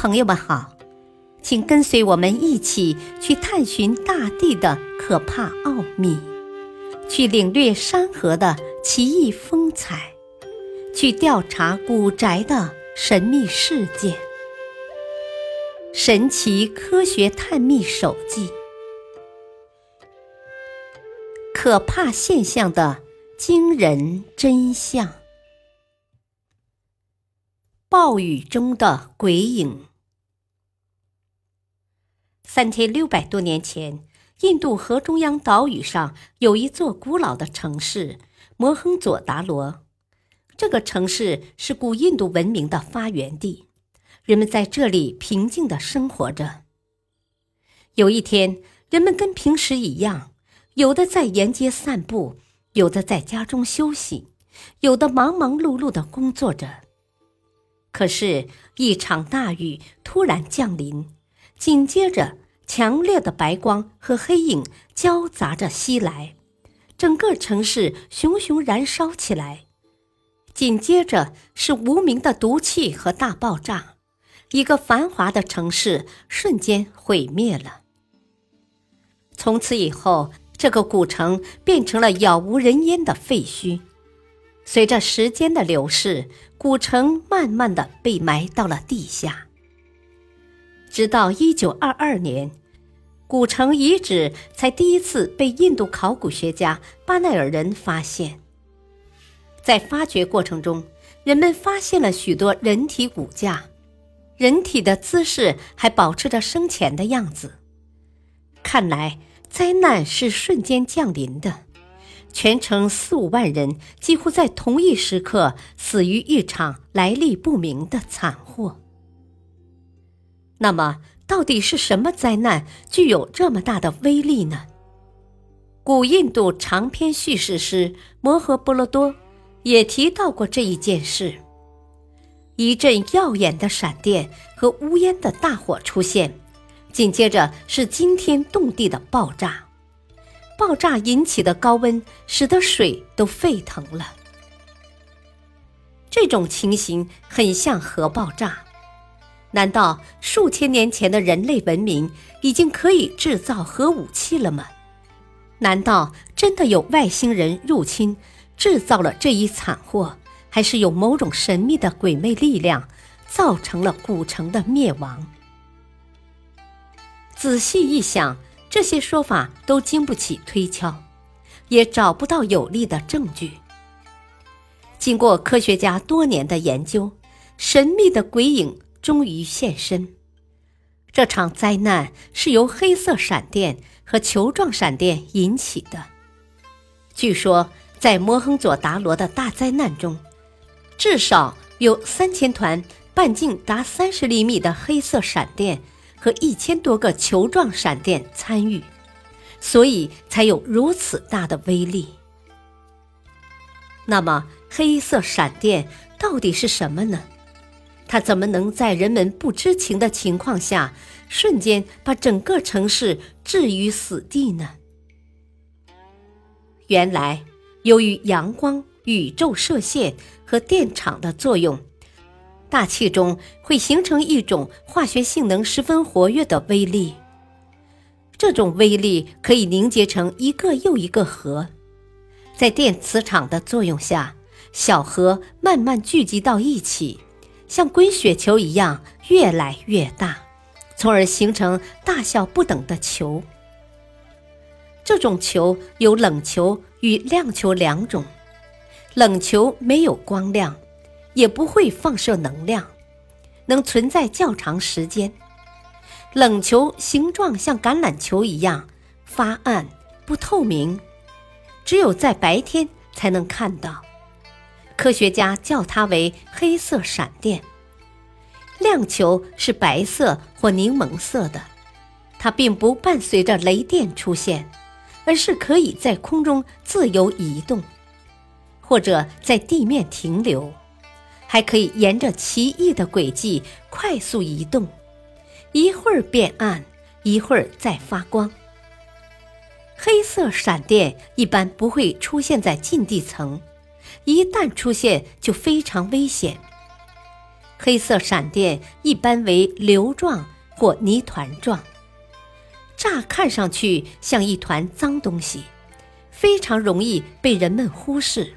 朋友们好，请跟随我们一起去探寻大地的可怕奥秘，去领略山河的奇异风采，去调查古宅的神秘事件。神奇科学探秘手记：可怕现象的惊人真相。暴雨中的鬼影。三千六百多年前，印度河中央岛屿上有一座古老的城市——摩亨佐达罗。这个城市是古印度文明的发源地，人们在这里平静的生活着。有一天，人们跟平时一样，有的在沿街散步，有的在家中休息，有的忙忙碌碌的工作着。可是，一场大雨突然降临，紧接着，强烈的白光和黑影交杂着袭来，整个城市熊熊燃烧起来。紧接着是无名的毒气和大爆炸，一个繁华的城市瞬间毁灭了。从此以后，这个古城变成了杳无人烟的废墟。随着时间的流逝，古城慢慢的被埋到了地下。直到一九二二年，古城遗址才第一次被印度考古学家巴奈尔人发现。在发掘过程中，人们发现了许多人体骨架，人体的姿势还保持着生前的样子。看来，灾难是瞬间降临的。全城四五万人几乎在同一时刻死于一场来历不明的惨祸。那么，到底是什么灾难具有这么大的威力呢？古印度长篇叙事诗《摩诃婆罗多》也提到过这一件事：一阵耀眼的闪电和乌烟的大火出现，紧接着是惊天动地的爆炸。爆炸引起的高温使得水都沸腾了。这种情形很像核爆炸。难道数千年前的人类文明已经可以制造核武器了吗？难道真的有外星人入侵制造了这一惨祸，还是有某种神秘的鬼魅力量造成了古城的灭亡？仔细一想。这些说法都经不起推敲，也找不到有力的证据。经过科学家多年的研究，神秘的鬼影终于现身。这场灾难是由黑色闪电和球状闪电引起的。据说，在摩亨佐达罗的大灾难中，至少有三千团半径达三十厘米的黑色闪电。和一千多个球状闪电参与，所以才有如此大的威力。那么，黑色闪电到底是什么呢？它怎么能在人们不知情的情况下，瞬间把整个城市置于死地呢？原来，由于阳光、宇宙射线和电场的作用。大气中会形成一种化学性能十分活跃的微粒，这种微粒可以凝结成一个又一个核，在电磁场的作用下，小核慢慢聚集到一起，像滚雪球一样越来越大，从而形成大小不等的球。这种球有冷球与亮球两种，冷球没有光亮。也不会放射能量，能存在较长时间。冷球形状像橄榄球一样发暗不透明，只有在白天才能看到。科学家叫它为黑色闪电。亮球是白色或柠檬色的，它并不伴随着雷电出现，而是可以在空中自由移动，或者在地面停留。还可以沿着奇异的轨迹快速移动，一会儿变暗，一会儿再发光。黑色闪电一般不会出现在近地层，一旦出现就非常危险。黑色闪电一般为流状或泥团状，乍看上去像一团脏东西，非常容易被人们忽视。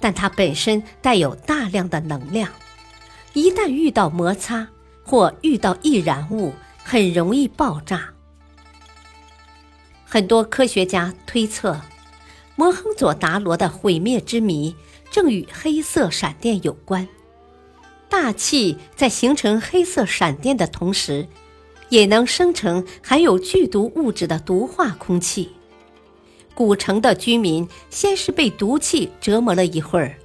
但它本身带有大量的能量，一旦遇到摩擦或遇到易燃物，很容易爆炸。很多科学家推测，摩亨佐达罗的毁灭之谜正与黑色闪电有关。大气在形成黑色闪电的同时，也能生成含有剧毒物质的毒化空气。古城的居民先是被毒气折磨了一会儿，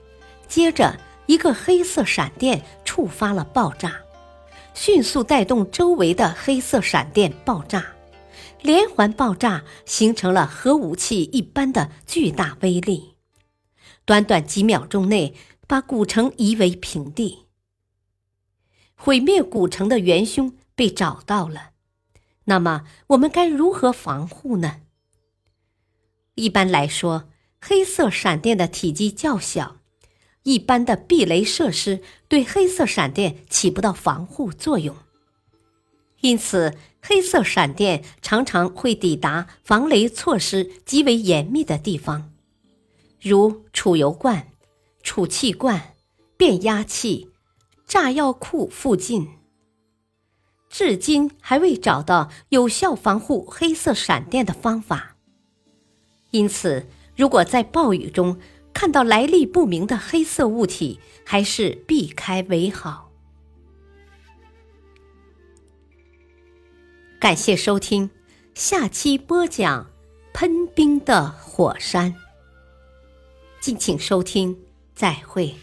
接着一个黑色闪电触发了爆炸，迅速带动周围的黑色闪电爆炸，连环爆炸形成了核武器一般的巨大威力，短短几秒钟内把古城夷为平地。毁灭古城的元凶被找到了，那么我们该如何防护呢？一般来说，黑色闪电的体积较小，一般的避雷设施对黑色闪电起不到防护作用，因此黑色闪电常常会抵达防雷措施极为严密的地方，如储油罐、储气罐、变压器。炸药库附近，至今还未找到有效防护黑色闪电的方法。因此，如果在暴雨中看到来历不明的黑色物体，还是避开为好。感谢收听，下期播讲喷冰的火山。敬请收听，再会。